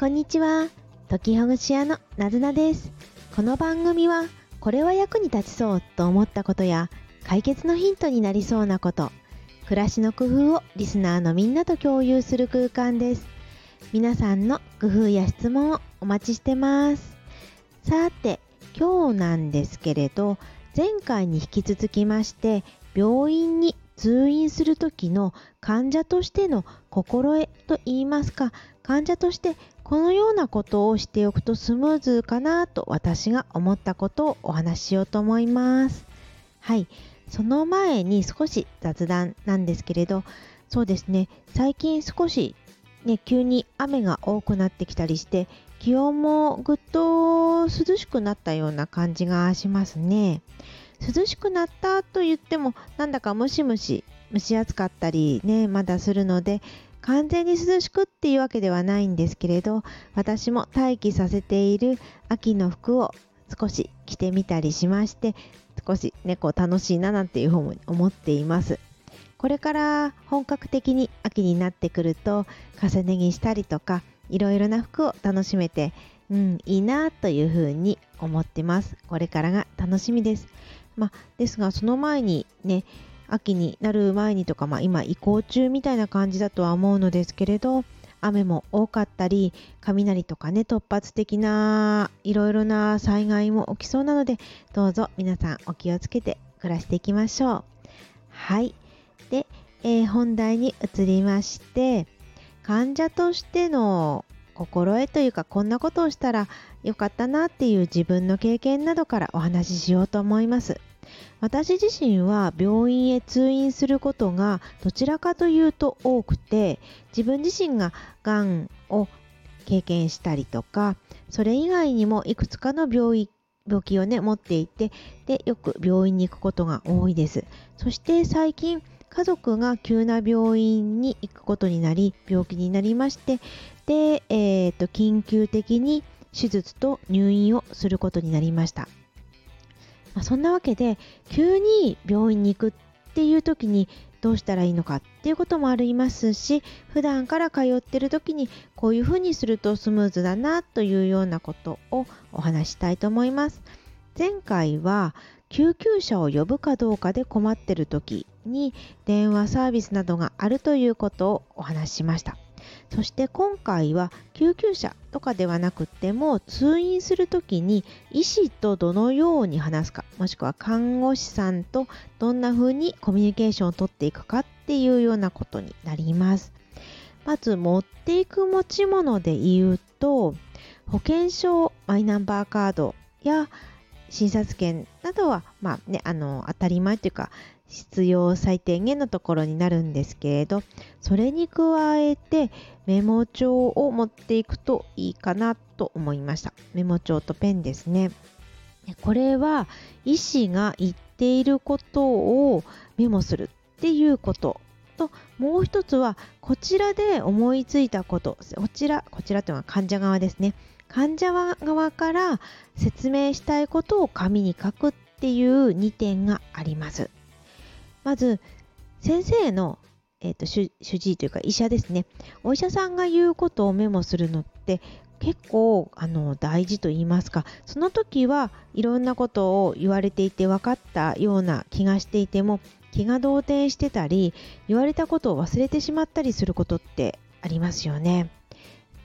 こんにちは。時ほぐし屋のなずなです。この番組は、これは役に立ちそうと思ったことや、解決のヒントになりそうなこと、暮らしの工夫をリスナーのみんなと共有する空間です。皆さんの工夫や質問をお待ちしてます。さて、今日なんですけれど、前回に引き続きまして、病院に通院する時の患者としての心得といいますか、患者としてこのようなことをしておくとスムーズかなと私が思ったことをお話ししようと思います。はい。その前に少し雑談なんですけれど、そうですね、最近少しね、急に雨が多くなってきたりして、気温もぐっと涼しくなったような感じがしますね。涼しくなったと言っても、なんだかムシムシ、蒸し暑かったりね、まだするので、完全に涼しくっていうわけではないんですけれど、私も待機させている秋の服を少し着てみたりしまして、少しね、楽しいななんていうふうに思っています。これから本格的に秋になってくると、重ね着したりとか、いろいろな服を楽しめて、うん、いいなというふうに思ってます。これからが楽しみです。まあ、ですが、その前にね、秋になる前にとか、まあ、今移行中みたいな感じだとは思うのですけれど、雨も多かったり、雷とかね、突発的ないろいろな災害も起きそうなので、どうぞ皆さんお気をつけて暮らしていきましょう。はい。で、えー本題に移りまして、患者としての心得というか、こんなことをしたらよかったなっていう自分の経験などからお話ししようと思います。私自身は病院へ通院することがどちらかというと多くて自分自身ががんを経験したりとかそれ以外にもいくつかの病院病気をね持っていてでよく病院に行くことが多いです。そして最近家族が急な病院に行くことになり病気になりましてで、えー、と緊急的に手術と入院をすることになりました。まあ、そんなわけで急に病院に行くっていう時にどうしたらいいのかっていうこともありますし普段から通ってる時にこういうふうにするとスムーズだなというようなことをお話したいと思います。前回は救急車を呼ぶかどうかで困ってる時に電話サービスなどがあるということをお話ししました。そして今回は救急車とかではなくても通院するときに医師とどのように話すかもしくは看護師さんとどんな風にコミュニケーションをとっていくかっていうようなことになります。まず持っていく持ち物で言うと保険証マイナンバーカードや診察券などはまあねあの当たり前というか必要最低限のところになるんですけれどそれに加えてメモ帳を持っていくといいかなと思いました。メモ帳とペンですね。これは医師が言っていることをメモするっていうことともう一つはこちらで思いついたこと。こちらこちらというのは患者側ですね。患者側から説明したいことを紙に書くっていう2点があります。まず先生の、えー、と主主治医というか医者ですねお医者さんが言うことをメモするのって結構あの大事と言いますかその時はいろんなことを言われていて分かったような気がしていても気が動転してたり言われたことを忘れてしまったりすることってありますよね。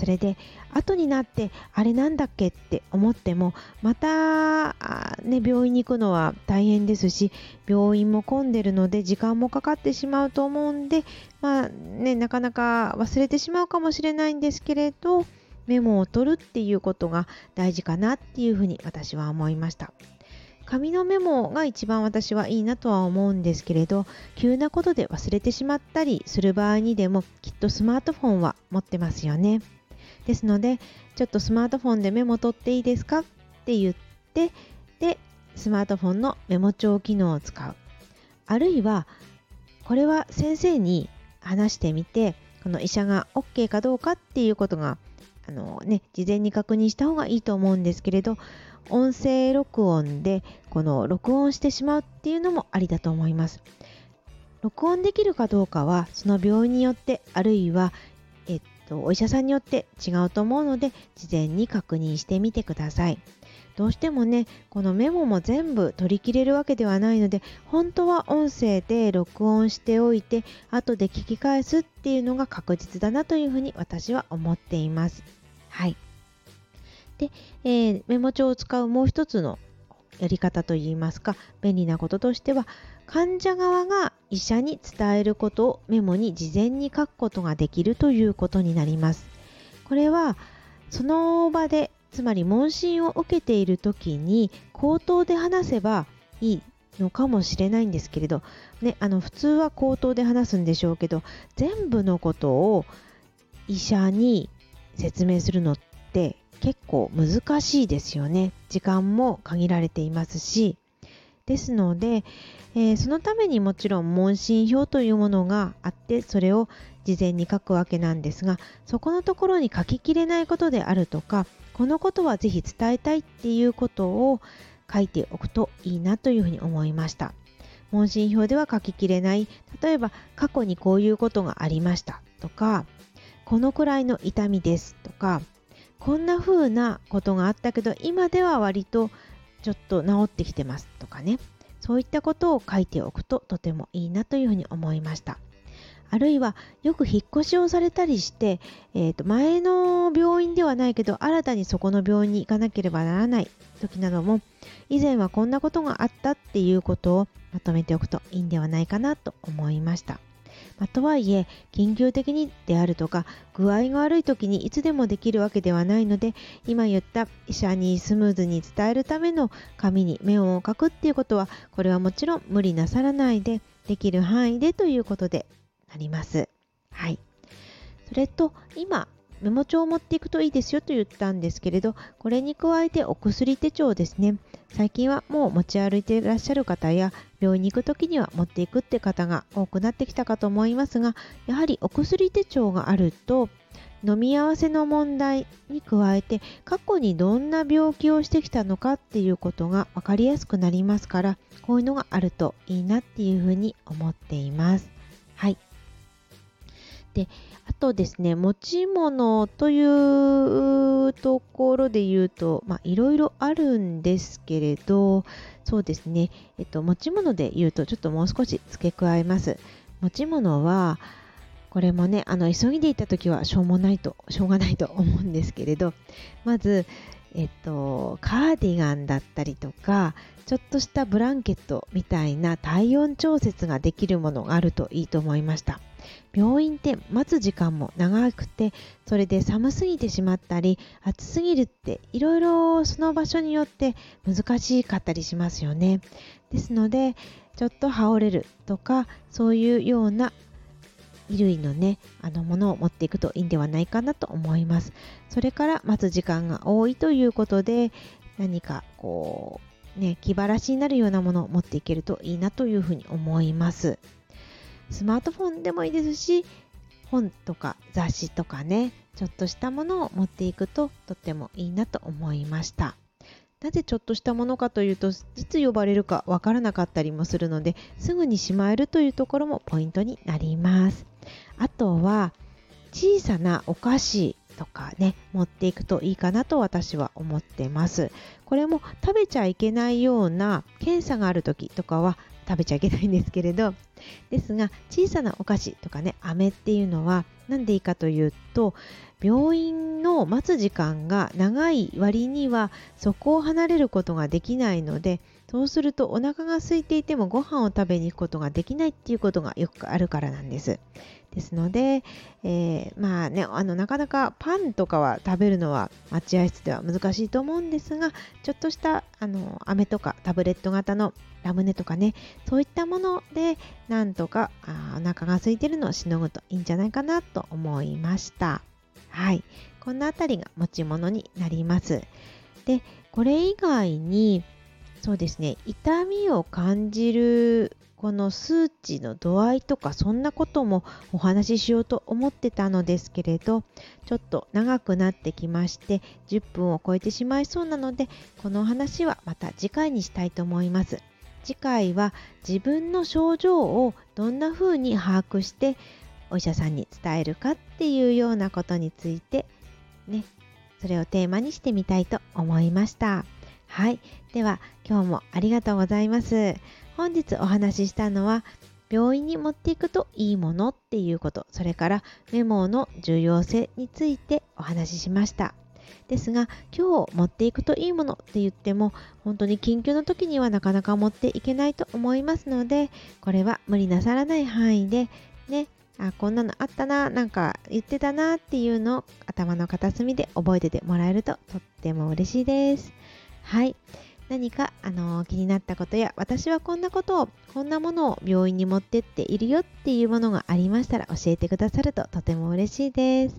それで後になってあれなんだっけって思ってもまたね、病院に行くのは大変ですし病院も混んでるので時間もかかってしまうと思うんでまあねなかなか忘れてしまうかもしれないんですけれどメモを取るっていうことが大事かなっていうふうに私は思いました。紙のメモが一番私はいいなとは思うんですけれど急なことで忘れてしまったりする場合にでもきっとスマートフォンは持ってますよね。ですので、ちょっとスマートフォンでメモ取っていいですか？って言って、で、スマートフォンのメモ帳機能を使う。あるいは、これは先生に話してみて、この医者が OK かどうかっていうことが、あのね、事前に確認した方がいいと思うんですけれど、音声録音でこの録音してしまうっていうのもありだと思います。録音できるかどうかはその病院によってあるいはえっお医者さんによって違うと思うので事前に確認してみてください。どうしてもねこのメモも全部取り切れるわけではないので本当は音声で録音しておいて後で聞き返すっていうのが確実だなというふうに私は思っています。はい。で、えー、メモ帳を使うもう一つのやり方といいますか便利なこととしては患者側が医者に伝えることをメモに事前に書くことができるということになります。これはその場でつまり問診を受けている時に口頭で話せばいいのかもしれないんですけれど、ね、あの普通は口頭で話すんでしょうけど全部のことを医者に説明するのって結構難しいですよね。時間も限られていますし。ですので、えー、そのためにもちろん問診票というものがあってそれを事前に書くわけなんですがそこのところに書ききれないことであるとかこのことはぜひ伝えたいっていうことを書いておくといいなというふうに思いました。問診票では書ききれない。例えば過去にこういうことがありましたとかこのくらいの痛みですとかこんな風なことがあったけど今では割とちょっと治ってきてますとかねそういったことを書いておくととてもいいなというふうに思いましたあるいはよく引っ越しをされたりして、えー、と前の病院ではないけど新たにそこの病院に行かなければならない時なども以前はこんなことがあったっていうことをまとめておくといいんではないかなと思いました。まあ、とはいえ緊急的にであるとか具合が悪い時にいつでもできるわけではないので今言った医者にスムーズに伝えるための紙にメモを書くっていうことはこれはもちろん無理なさらないでできる範囲でということであります。はい。それと今メモ帳を持っていくといいですよと言ったんですけれどこれに加えてお薬手帳ですね最近はもう持ち歩いていらっしゃる方や病院に行く時には持っていくって方が多くなってきたかと思いますがやはりお薬手帳があると飲み合わせの問題に加えて過去にどんな病気をしてきたのかっていうことが分かりやすくなりますからこういうのがあるといいなっていうふうに思っています。はいであとですね持ち物というところで言うといろいろあるんですけれどそうですね、えっと、持ち物で言うとちょっともう少し付け加えます。持ち物はこれもねあの急ぎで行った時はしょうもないとしょうがないと思うんですけれどまずえっと、カーディガンだったりとかちょっとしたブランケットみたいな体温調節ができるものがあるといいと思いました。病院って待つ時間も長くてそれで寒すぎてしまったり暑すぎるっていろいろその場所によって難しかったりしますよね。ですのでちょっと羽織れるとかそういうような衣類のねあのものを持っていくといいんではないかなと思います。それから待つ時間が多いということで何かこうね気晴らしになるようなものを持っていけるといいなというふうに思います。スマートフォンでもいいですし本とか雑誌とかねちょっとしたものを持っていくととってもいいなと思いました。なぜちょっとしたものかというといつ呼ばれるかわからなかったりもするのですぐにしまえるというところもポイントになります。あとは小さなお菓子とかね持っていくといいかなと私は思ってますこれも食べちゃいけないような検査がある時とかは食べちゃいけないんですけれどですが小さなお菓子とかね飴っていうのは何でいいかというと病院の待つ時間が長い割にはそこを離れることができないのでそうするとお腹が空いていてもご飯を食べに行くことができないっていうことがよくあるからなんです。ですので、えー、まあねあのなかなかパンとかは食べるのは待合室では難しいと思うんですがちょっとしたあの飴とかタブレット型のラムネとかねそういったものでなんとかあお腹が空いてるのをしのぐといいんじゃないかなと思いました。はい。こんなあたりが持ち物になります。でこれ以外にそうですね。痛みを感じるこの数値の度合いとかそんなこともお話ししようと思ってたのですけれどちょっと長くなってきまして10分を超えてしまいそうなのでこの話はまた次回にしたいと思います。次回は自分の症状をどんな風に把握してお医者さんに伝えるかっていうようなことについてねそれをテーマにしてみたいと思いました。はい。では今日もありがとうございます。本日お話ししたのは病院に持っていくといいものっていうこと。それからメモの重要性についてお話ししました。ですが今日持っていくといいものって言っても本当に緊急の時にはなかなか持っていけないと思いますのでこれは無理なさらない範囲でねあこんなのあったななんか言ってたなっていうのを頭の片隅で覚えててもらえるととっても嬉しいです。はい。何か、あのー、気になったことや私はこんなことをこんなものを病院に持ってっているよっていうものがありましたら教えてくださるととても嬉しいです。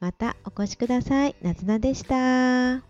またお越しください。なずなでした。